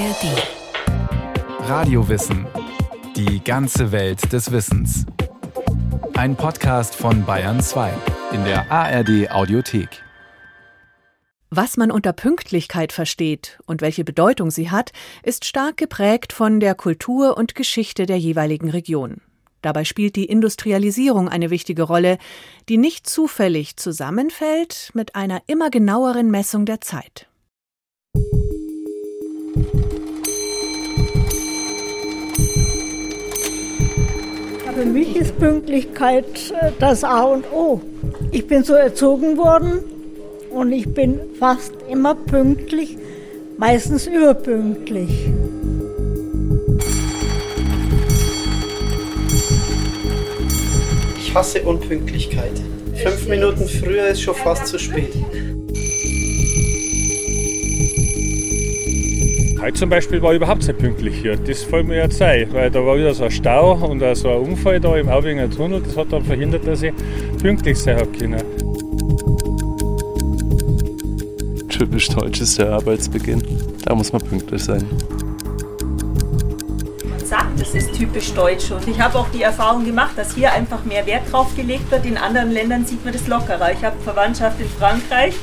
ARD. Radiowissen. Die ganze Welt des Wissens. Ein Podcast von Bayern 2 in der ARD Audiothek. Was man unter Pünktlichkeit versteht und welche Bedeutung sie hat, ist stark geprägt von der Kultur und Geschichte der jeweiligen Region. Dabei spielt die Industrialisierung eine wichtige Rolle, die nicht zufällig zusammenfällt mit einer immer genaueren Messung der Zeit. Für mich ist Pünktlichkeit äh, das A und O. Ich bin so erzogen worden und ich bin fast immer pünktlich, meistens überpünktlich. Ich hasse Unpünktlichkeit. Fünf Minuten früher ist schon fast zu spät. Heute zum Beispiel war ich überhaupt nicht pünktlich hier. Das fällt mir jetzt ein, weil da war wieder so ein Stau und so ein Unfall da im Aubinger Tunnel. Das hat dann verhindert, dass ich pünktlich sein habe können. Typisch deutsch ist der Arbeitsbeginn. Da muss man pünktlich sein sagt, das ist typisch deutsch. Und ich habe auch die Erfahrung gemacht, dass hier einfach mehr Wert drauf gelegt wird. In anderen Ländern sieht man das lockerer. Ich habe Verwandtschaft in Frankreich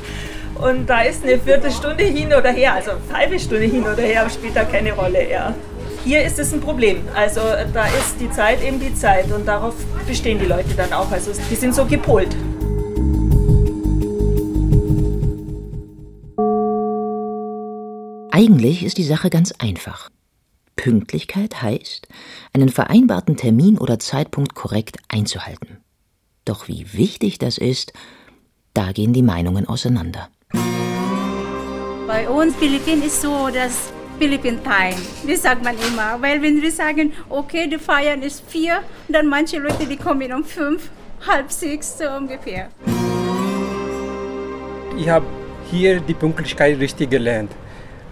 und da ist eine Viertelstunde hin oder her, also eine halbe Stunde hin oder her, spielt da keine Rolle. Ja. Hier ist es ein Problem. Also da ist die Zeit eben die Zeit und darauf bestehen die Leute dann auch. Also die sind so gepolt. Eigentlich ist die Sache ganz einfach. Pünktlichkeit heißt, einen vereinbarten Termin oder Zeitpunkt korrekt einzuhalten. Doch wie wichtig das ist, da gehen die Meinungen auseinander. Bei uns Philippinen ist so, dass Philippine Time, das sagt man immer. Weil wenn wir sagen, okay, die Feiern ist vier, dann manche Leute, die kommen um fünf, halb sechs so ungefähr. Ich habe hier die Pünktlichkeit richtig gelernt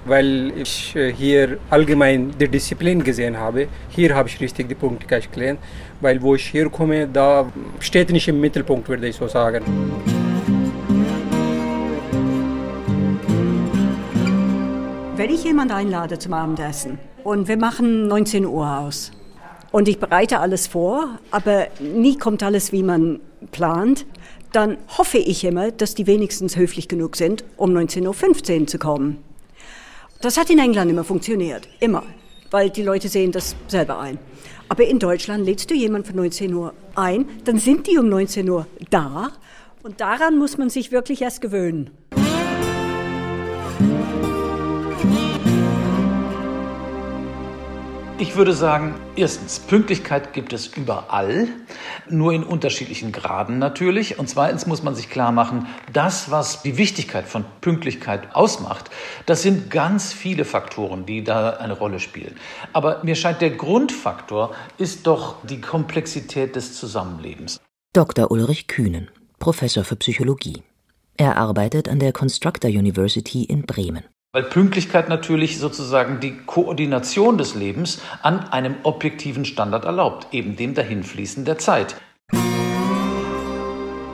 weil ich äh, hier allgemein die Disziplin gesehen habe. Hier habe ich richtig die Pünktlichkeit gelernt, weil wo ich hier komme, da steht nicht im Mittelpunkt, würde ich so sagen. Wenn ich jemanden einlade zum Abendessen und wir machen 19 Uhr aus und ich bereite alles vor, aber nie kommt alles, wie man plant, dann hoffe ich immer, dass die wenigstens höflich genug sind, um 19.15 Uhr zu kommen. Das hat in England immer funktioniert, immer, weil die Leute sehen das selber ein. Aber in Deutschland lädst du jemanden für 19 Uhr ein, dann sind die um 19 Uhr da und daran muss man sich wirklich erst gewöhnen. Ich würde sagen, erstens, Pünktlichkeit gibt es überall, nur in unterschiedlichen Graden natürlich. Und zweitens muss man sich klar machen, das, was die Wichtigkeit von Pünktlichkeit ausmacht, das sind ganz viele Faktoren, die da eine Rolle spielen. Aber mir scheint, der Grundfaktor ist doch die Komplexität des Zusammenlebens. Dr. Ulrich Kühnen, Professor für Psychologie. Er arbeitet an der Constructor University in Bremen. Weil Pünktlichkeit natürlich sozusagen die Koordination des Lebens an einem objektiven Standard erlaubt, eben dem Dahinfließen der Zeit.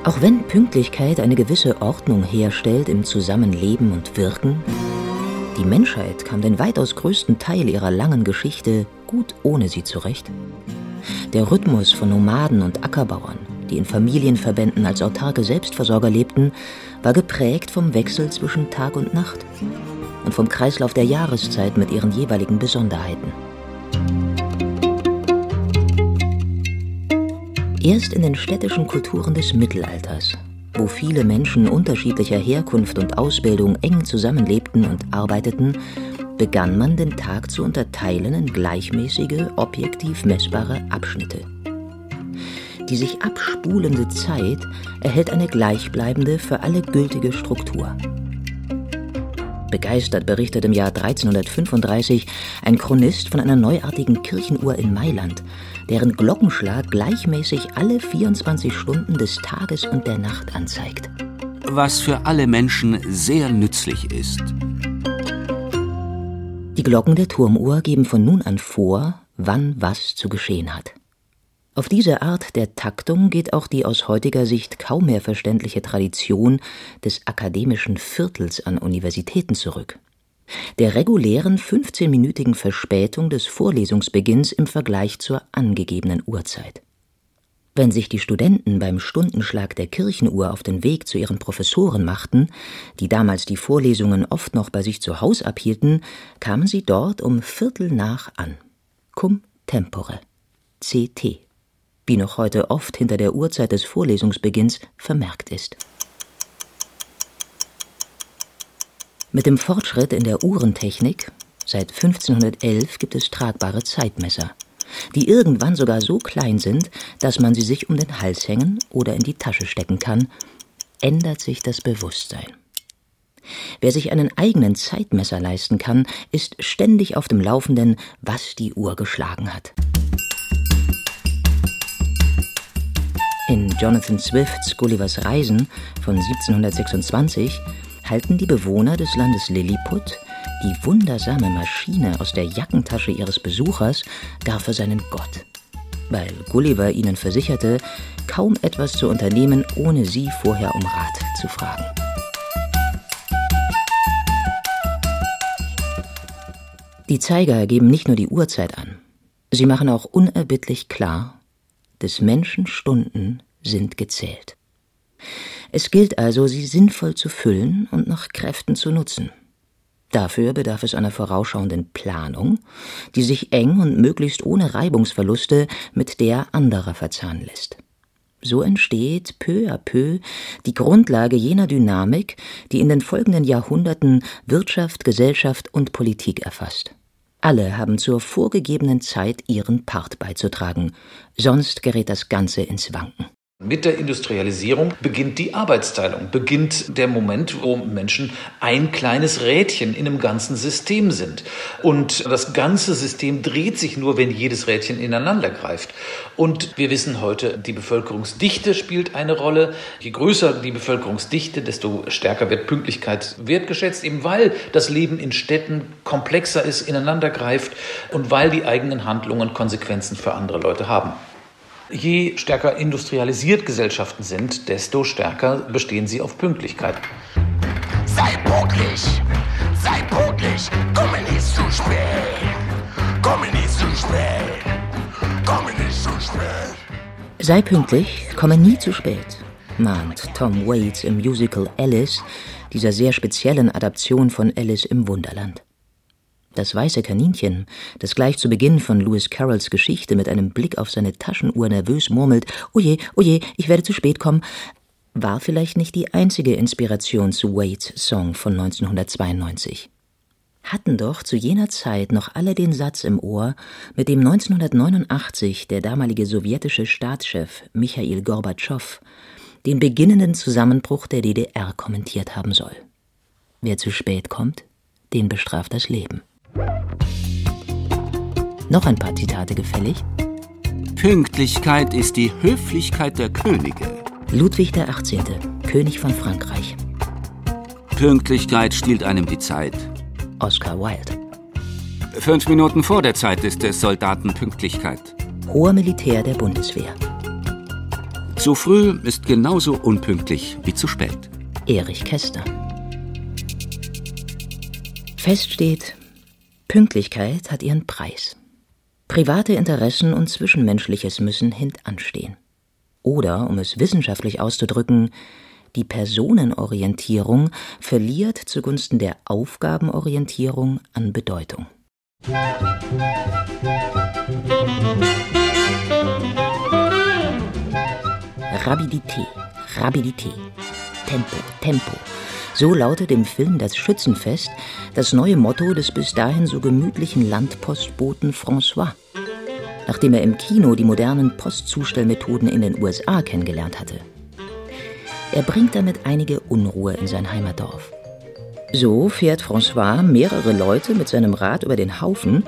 Auch wenn Pünktlichkeit eine gewisse Ordnung herstellt im Zusammenleben und Wirken, die Menschheit kam den weitaus größten Teil ihrer langen Geschichte gut ohne sie zurecht. Der Rhythmus von Nomaden und Ackerbauern, die in Familienverbänden als autarke Selbstversorger lebten, war geprägt vom Wechsel zwischen Tag und Nacht und vom Kreislauf der Jahreszeit mit ihren jeweiligen Besonderheiten. Erst in den städtischen Kulturen des Mittelalters, wo viele Menschen unterschiedlicher Herkunft und Ausbildung eng zusammenlebten und arbeiteten, begann man den Tag zu unterteilen in gleichmäßige, objektiv messbare Abschnitte. Die sich abspulende Zeit erhält eine gleichbleibende, für alle gültige Struktur. Begeistert berichtet im Jahr 1335 ein Chronist von einer neuartigen Kirchenuhr in Mailand, deren Glockenschlag gleichmäßig alle 24 Stunden des Tages und der Nacht anzeigt. Was für alle Menschen sehr nützlich ist. Die Glocken der Turmuhr geben von nun an vor, wann was zu geschehen hat. Auf diese Art der Taktung geht auch die aus heutiger Sicht kaum mehr verständliche Tradition des akademischen Viertels an Universitäten zurück. der regulären 15-minütigen Verspätung des Vorlesungsbeginns im Vergleich zur angegebenen Uhrzeit. Wenn sich die Studenten beim Stundenschlag der Kirchenuhr auf den Weg zu ihren Professoren machten, die damals die Vorlesungen oft noch bei sich zu Haus abhielten, kamen sie dort um Viertel nach an. Cum tempore. CT. Wie noch heute oft hinter der Uhrzeit des Vorlesungsbeginns vermerkt ist. Mit dem Fortschritt in der Uhrentechnik, seit 1511 gibt es tragbare Zeitmesser die irgendwann sogar so klein sind, dass man sie sich um den Hals hängen oder in die Tasche stecken kann, ändert sich das Bewusstsein. Wer sich einen eigenen Zeitmesser leisten kann, ist ständig auf dem Laufenden, was die Uhr geschlagen hat. Jonathan Swifts Gullivers Reisen von 1726 halten die Bewohner des Landes Lilliput die wundersame Maschine aus der Jackentasche ihres Besuchers gar für seinen Gott, weil Gulliver ihnen versicherte, kaum etwas zu unternehmen, ohne sie vorher um Rat zu fragen. Die Zeiger geben nicht nur die Uhrzeit an, sie machen auch unerbittlich klar, des Menschen Stunden sind gezählt. Es gilt also, sie sinnvoll zu füllen und nach Kräften zu nutzen. Dafür bedarf es einer vorausschauenden Planung, die sich eng und möglichst ohne Reibungsverluste mit der anderer verzahnen lässt. So entsteht peu à peu die Grundlage jener Dynamik, die in den folgenden Jahrhunderten Wirtschaft, Gesellschaft und Politik erfasst. Alle haben zur vorgegebenen Zeit ihren Part beizutragen, sonst gerät das Ganze ins Wanken. Mit der Industrialisierung beginnt die Arbeitsteilung, beginnt der Moment, wo Menschen ein kleines Rädchen in einem ganzen System sind. Und das ganze System dreht sich nur, wenn jedes Rädchen ineinander greift. Und wir wissen heute, die Bevölkerungsdichte spielt eine Rolle. Je größer die Bevölkerungsdichte, desto stärker wird Pünktlichkeit wertgeschätzt, eben weil das Leben in Städten komplexer ist, ineinander greift und weil die eigenen Handlungen Konsequenzen für andere Leute haben. Je stärker industrialisiert Gesellschaften sind, desto stärker bestehen sie auf Pünktlichkeit. Sei pünktlich, sei pünktlich, komme nicht zu spät, komme nicht zu spät, komme nicht zu spät. Sei pünktlich, komme nie zu spät, mahnt Tom Waits im Musical Alice, dieser sehr speziellen Adaption von Alice im Wunderland. Das weiße Kaninchen, das gleich zu Beginn von Lewis Carrolls Geschichte mit einem Blick auf seine Taschenuhr nervös murmelt, oje, oje, ich werde zu spät kommen, war vielleicht nicht die einzige Inspiration zu Waits Song von 1992. Hatten doch zu jener Zeit noch alle den Satz im Ohr, mit dem 1989 der damalige sowjetische Staatschef Michail Gorbatschow den beginnenden Zusammenbruch der DDR kommentiert haben soll. Wer zu spät kommt, den bestraft das Leben. Noch ein paar Zitate gefällig? Pünktlichkeit ist die Höflichkeit der Könige. Ludwig XVIII., König von Frankreich. Pünktlichkeit stiehlt einem die Zeit. Oscar Wilde. Fünf Minuten vor der Zeit ist es Soldatenpünktlichkeit. Hoher Militär der Bundeswehr. Zu früh ist genauso unpünktlich wie zu spät. Erich Kästner. Fest steht, Pünktlichkeit hat ihren Preis. Private Interessen und Zwischenmenschliches müssen hintanstehen. Oder, um es wissenschaftlich auszudrücken, die Personenorientierung verliert zugunsten der Aufgabenorientierung an Bedeutung. Rapidität, Rapidität, Tempo, Tempo, so lautet im Film Das Schützenfest das neue Motto des bis dahin so gemütlichen Landpostboten François. Nachdem er im Kino die modernen Postzustellmethoden in den USA kennengelernt hatte. Er bringt damit einige Unruhe in sein Heimatdorf. So fährt François mehrere Leute mit seinem Rad über den Haufen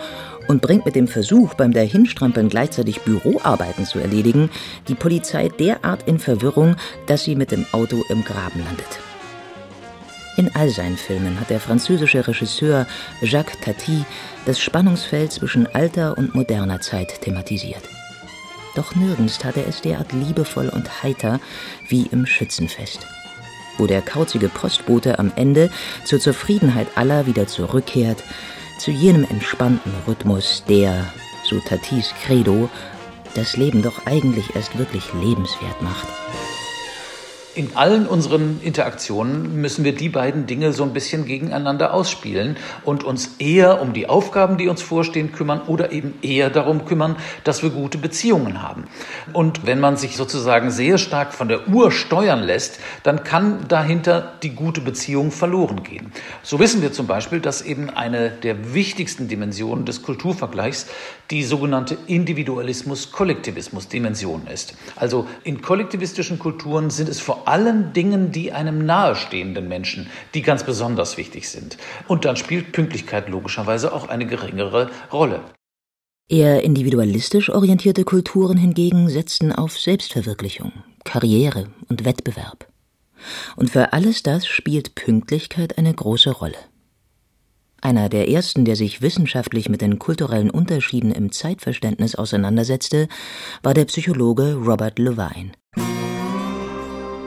und bringt mit dem Versuch, beim Dahinstrampeln gleichzeitig Büroarbeiten zu erledigen, die Polizei derart in Verwirrung, dass sie mit dem Auto im Graben landet. In all seinen Filmen hat der französische Regisseur Jacques Tati das Spannungsfeld zwischen alter und moderner Zeit thematisiert. Doch nirgends tat er es derart liebevoll und heiter wie im Schützenfest. wo der kauzige Postbote am Ende zur Zufriedenheit aller wieder zurückkehrt, zu jenem entspannten Rhythmus, der, so Tatis Credo, das Leben doch eigentlich erst wirklich lebenswert macht. In allen unseren Interaktionen müssen wir die beiden Dinge so ein bisschen gegeneinander ausspielen und uns eher um die Aufgaben, die uns vorstehen, kümmern oder eben eher darum kümmern, dass wir gute Beziehungen haben. Und wenn man sich sozusagen sehr stark von der Uhr steuern lässt, dann kann dahinter die gute Beziehung verloren gehen. So wissen wir zum Beispiel, dass eben eine der wichtigsten Dimensionen des Kulturvergleichs die sogenannte Individualismus-Kollektivismus-Dimension ist. Also in kollektivistischen Kulturen sind es vor allen Dingen die einem nahestehenden Menschen, die ganz besonders wichtig sind. Und dann spielt Pünktlichkeit logischerweise auch eine geringere Rolle. Eher individualistisch orientierte Kulturen hingegen setzten auf Selbstverwirklichung, Karriere und Wettbewerb. Und für alles das spielt Pünktlichkeit eine große Rolle. Einer der ersten, der sich wissenschaftlich mit den kulturellen Unterschieden im Zeitverständnis auseinandersetzte, war der Psychologe Robert Levine.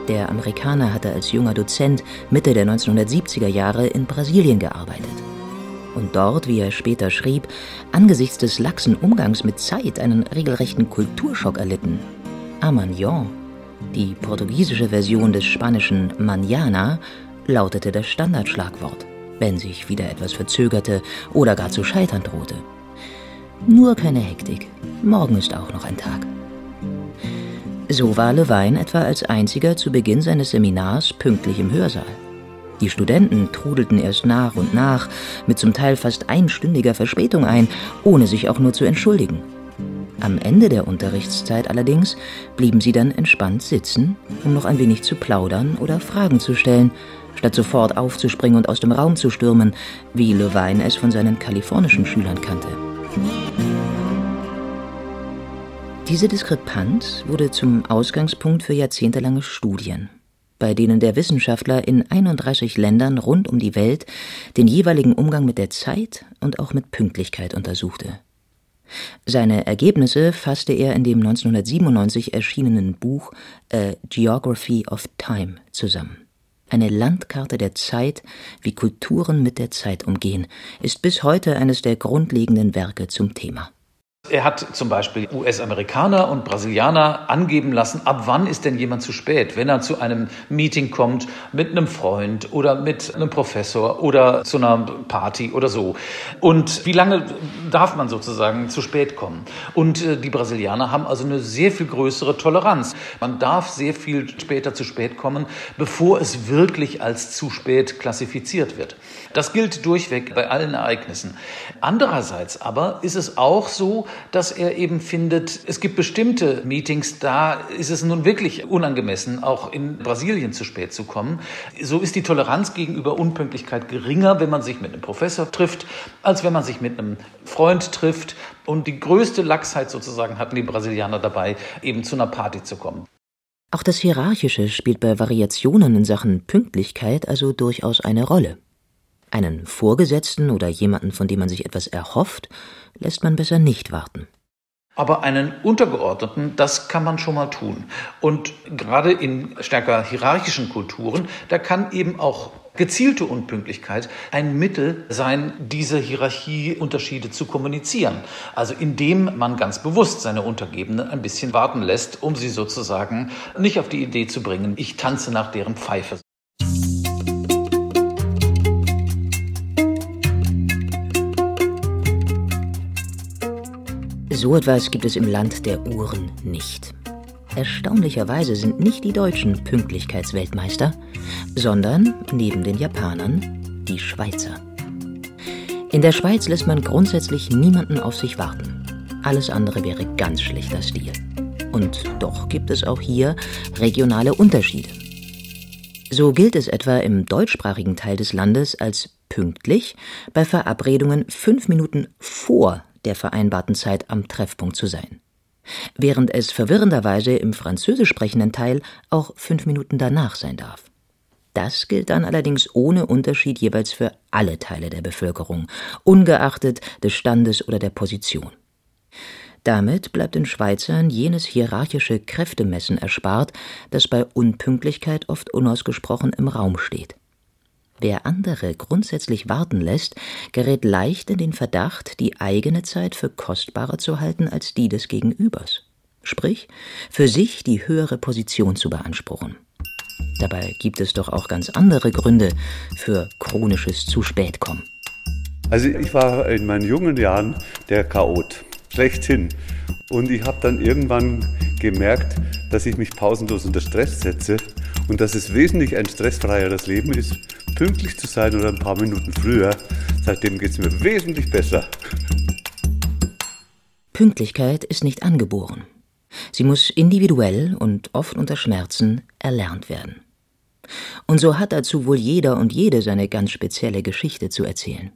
Der Amerikaner hatte als junger Dozent Mitte der 1970er Jahre in Brasilien gearbeitet. Und dort, wie er später schrieb, angesichts des laxen Umgangs mit Zeit einen regelrechten Kulturschock erlitten. Amagnon, die portugiesische Version des spanischen Manana, lautete das Standardschlagwort, wenn sich wieder etwas verzögerte oder gar zu scheitern drohte. Nur keine Hektik, morgen ist auch noch ein Tag. So war Levine etwa als einziger zu Beginn seines Seminars pünktlich im Hörsaal. Die Studenten trudelten erst nach und nach mit zum Teil fast einstündiger Verspätung ein, ohne sich auch nur zu entschuldigen. Am Ende der Unterrichtszeit allerdings blieben sie dann entspannt sitzen, um noch ein wenig zu plaudern oder Fragen zu stellen, statt sofort aufzuspringen und aus dem Raum zu stürmen, wie Levine es von seinen kalifornischen Schülern kannte. Diese Diskrepanz wurde zum Ausgangspunkt für jahrzehntelange Studien, bei denen der Wissenschaftler in 31 Ländern rund um die Welt den jeweiligen Umgang mit der Zeit und auch mit Pünktlichkeit untersuchte. Seine Ergebnisse fasste er in dem 1997 erschienenen Buch A Geography of Time zusammen. Eine Landkarte der Zeit, wie Kulturen mit der Zeit umgehen, ist bis heute eines der grundlegenden Werke zum Thema. Er hat zum Beispiel US-Amerikaner und Brasilianer angeben lassen, ab wann ist denn jemand zu spät, wenn er zu einem Meeting kommt mit einem Freund oder mit einem Professor oder zu einer Party oder so. Und wie lange darf man sozusagen zu spät kommen? Und äh, die Brasilianer haben also eine sehr viel größere Toleranz. Man darf sehr viel später zu spät kommen, bevor es wirklich als zu spät klassifiziert wird. Das gilt durchweg bei allen Ereignissen. Andererseits aber ist es auch so, dass er eben findet, es gibt bestimmte Meetings, da ist es nun wirklich unangemessen, auch in Brasilien zu spät zu kommen. So ist die Toleranz gegenüber Unpünktlichkeit geringer, wenn man sich mit einem Professor trifft, als wenn man sich mit einem Freund trifft. Und die größte Lachsheit sozusagen hatten die Brasilianer dabei, eben zu einer Party zu kommen. Auch das Hierarchische spielt bei Variationen in Sachen Pünktlichkeit also durchaus eine Rolle. Einen Vorgesetzten oder jemanden, von dem man sich etwas erhofft, lässt man besser nicht warten. Aber einen Untergeordneten, das kann man schon mal tun. Und gerade in stärker hierarchischen Kulturen, da kann eben auch gezielte Unpünktlichkeit ein Mittel sein, diese Hierarchieunterschiede zu kommunizieren. Also indem man ganz bewusst seine Untergebenen ein bisschen warten lässt, um sie sozusagen nicht auf die Idee zu bringen, ich tanze nach deren Pfeife. So etwas gibt es im Land der Uhren nicht. Erstaunlicherweise sind nicht die Deutschen Pünktlichkeitsweltmeister, sondern neben den Japanern die Schweizer. In der Schweiz lässt man grundsätzlich niemanden auf sich warten. Alles andere wäre ganz schlechter Stil. Und doch gibt es auch hier regionale Unterschiede. So gilt es etwa im deutschsprachigen Teil des Landes als pünktlich bei Verabredungen fünf Minuten vor der vereinbarten Zeit am Treffpunkt zu sein, während es verwirrenderweise im französisch sprechenden Teil auch fünf Minuten danach sein darf. Das gilt dann allerdings ohne Unterschied jeweils für alle Teile der Bevölkerung, ungeachtet des Standes oder der Position. Damit bleibt den Schweizern jenes hierarchische Kräftemessen erspart, das bei Unpünktlichkeit oft unausgesprochen im Raum steht. Wer andere grundsätzlich warten lässt, gerät leicht in den Verdacht, die eigene Zeit für kostbarer zu halten als die des Gegenübers. Sprich, für sich die höhere Position zu beanspruchen. Dabei gibt es doch auch ganz andere Gründe für chronisches zu spät kommen. Also ich war in meinen jungen Jahren der Chaot, schlechthin. Und ich habe dann irgendwann gemerkt, dass ich mich pausenlos unter Stress setze und dass es wesentlich ein stressfreieres Leben ist, pünktlich zu sein oder ein paar Minuten früher. Seitdem geht es mir wesentlich besser. Pünktlichkeit ist nicht angeboren. Sie muss individuell und oft unter Schmerzen erlernt werden. Und so hat dazu wohl jeder und jede seine ganz spezielle Geschichte zu erzählen,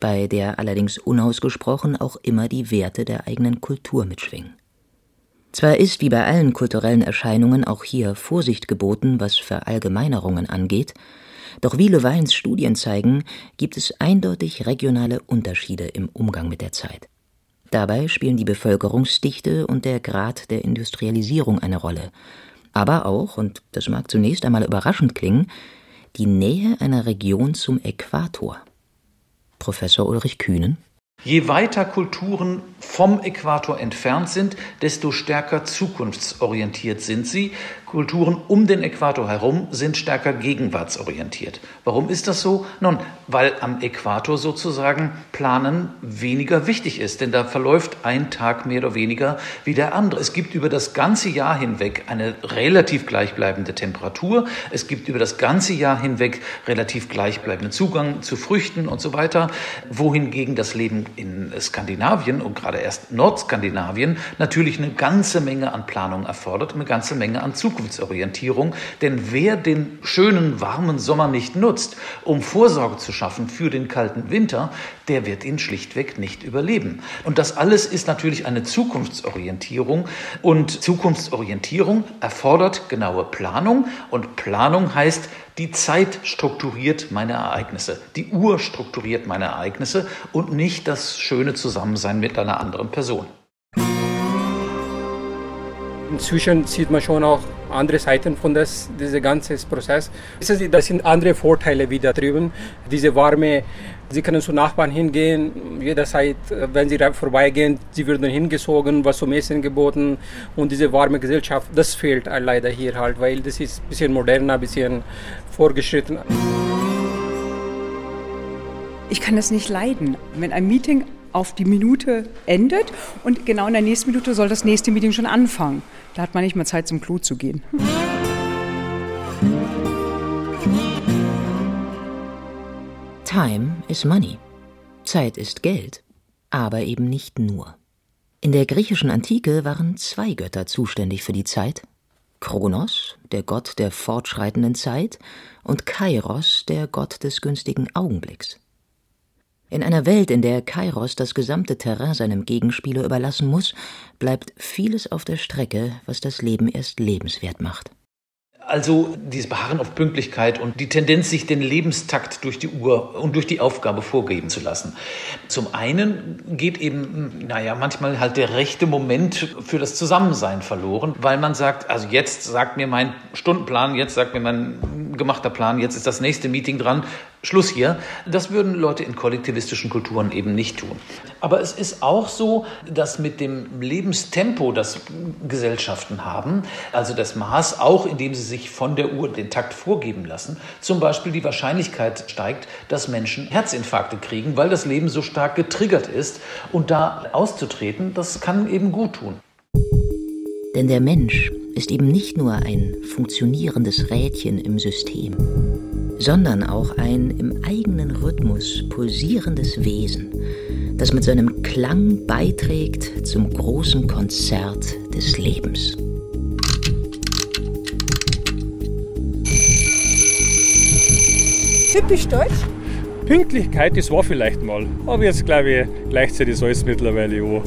bei der allerdings unausgesprochen auch immer die Werte der eigenen Kultur mitschwingen. Zwar ist wie bei allen kulturellen Erscheinungen auch hier Vorsicht geboten, was Verallgemeinerungen angeht, doch wie Levines Studien zeigen, gibt es eindeutig regionale Unterschiede im Umgang mit der Zeit. Dabei spielen die Bevölkerungsdichte und der Grad der Industrialisierung eine Rolle, aber auch, und das mag zunächst einmal überraschend klingen, die Nähe einer Region zum Äquator. Professor Ulrich Kühnen Je weiter Kulturen vom Äquator entfernt sind, desto stärker zukunftsorientiert sind sie. Kulturen um den Äquator herum sind stärker gegenwartsorientiert. Warum ist das so? Nun, weil am Äquator sozusagen Planen weniger wichtig ist, denn da verläuft ein Tag mehr oder weniger wie der andere. Es gibt über das ganze Jahr hinweg eine relativ gleichbleibende Temperatur. Es gibt über das ganze Jahr hinweg relativ gleichbleibenden Zugang zu Früchten und so weiter, wohingegen das Leben in Skandinavien und gerade erst Nordskandinavien natürlich eine ganze Menge an Planung erfordert, eine ganze Menge an Zukunft. Zukunftsorientierung. Denn wer den schönen, warmen Sommer nicht nutzt, um Vorsorge zu schaffen für den kalten Winter, der wird ihn schlichtweg nicht überleben. Und das alles ist natürlich eine Zukunftsorientierung. Und Zukunftsorientierung erfordert genaue Planung. Und Planung heißt, die Zeit strukturiert meine Ereignisse, die Uhr strukturiert meine Ereignisse und nicht das schöne Zusammensein mit einer anderen Person. Inzwischen sieht man schon auch andere Seiten von das, diesem ganzen Prozess. Das sind andere Vorteile wieder drüben. Diese warme, Sie können zu Nachbarn hingehen, jederzeit, wenn Sie vorbeigehen, Sie würden hingezogen, was zum Essen geboten und diese warme Gesellschaft, das fehlt leider hier halt, weil das ist ein bisschen moderner, ein bisschen vorgeschritten. Ich kann das nicht leiden, wenn ein Meeting auf die Minute endet und genau in der nächsten Minute soll das nächste Meeting schon anfangen. Da hat man nicht mal Zeit zum Klo zu gehen. Time is money. Zeit ist Geld, aber eben nicht nur. In der griechischen Antike waren zwei Götter zuständig für die Zeit. Kronos, der Gott der fortschreitenden Zeit, und Kairos, der Gott des günstigen Augenblicks. In einer Welt, in der Kairos das gesamte Terrain seinem Gegenspieler überlassen muss, bleibt vieles auf der Strecke, was das Leben erst lebenswert macht. Also dieses Beharren auf Pünktlichkeit und die Tendenz, sich den Lebenstakt durch die Uhr und durch die Aufgabe vorgeben zu lassen. Zum einen geht eben, naja, manchmal halt der rechte Moment für das Zusammensein verloren, weil man sagt, also jetzt sagt mir mein Stundenplan, jetzt sagt mir mein gemachter Plan, jetzt ist das nächste Meeting dran, Schluss hier. Das würden Leute in kollektivistischen Kulturen eben nicht tun. Aber es ist auch so, dass mit dem Lebenstempo, das Gesellschaften haben, also das Maß, auch indem sie sich von der Uhr den Takt vorgeben lassen, zum Beispiel die Wahrscheinlichkeit steigt, dass Menschen Herzinfarkte kriegen, weil das Leben so stark getriggert ist. Und da auszutreten, das kann eben gut tun. Denn der Mensch ist eben nicht nur ein funktionierendes Rädchen im System sondern auch ein im eigenen Rhythmus pulsierendes Wesen, das mit seinem Klang beiträgt zum großen Konzert des Lebens. Typisch deutsch? Pünktlichkeit, das war vielleicht mal. Aber jetzt glaube ich, gleichzeitig ist alles mittlerweile auch.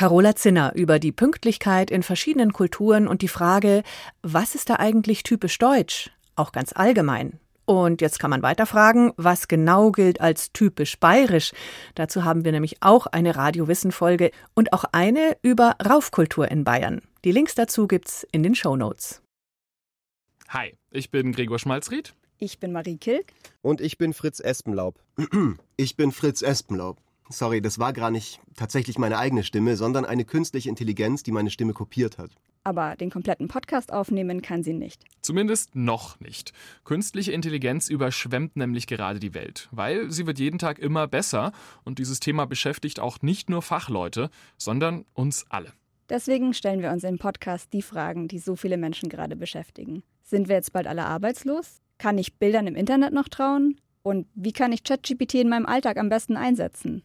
Carola Zinner über die Pünktlichkeit in verschiedenen Kulturen und die Frage, was ist da eigentlich typisch deutsch, auch ganz allgemein? Und jetzt kann man weiter fragen, was genau gilt als typisch bayerisch. Dazu haben wir nämlich auch eine Radiowissen-Folge und auch eine über Raufkultur in Bayern. Die Links dazu gibt's in den Show Notes. Hi, ich bin Gregor Schmalzried. Ich bin Marie Kilk. Und ich bin Fritz Espenlaub. Ich bin Fritz Espenlaub. Sorry, das war gar nicht tatsächlich meine eigene Stimme, sondern eine künstliche Intelligenz, die meine Stimme kopiert hat. Aber den kompletten Podcast aufnehmen kann sie nicht. Zumindest noch nicht. Künstliche Intelligenz überschwemmt nämlich gerade die Welt, weil sie wird jeden Tag immer besser und dieses Thema beschäftigt auch nicht nur Fachleute, sondern uns alle. Deswegen stellen wir uns im Podcast die Fragen, die so viele Menschen gerade beschäftigen. Sind wir jetzt bald alle arbeitslos? Kann ich Bildern im Internet noch trauen? Und wie kann ich ChatGPT in meinem Alltag am besten einsetzen?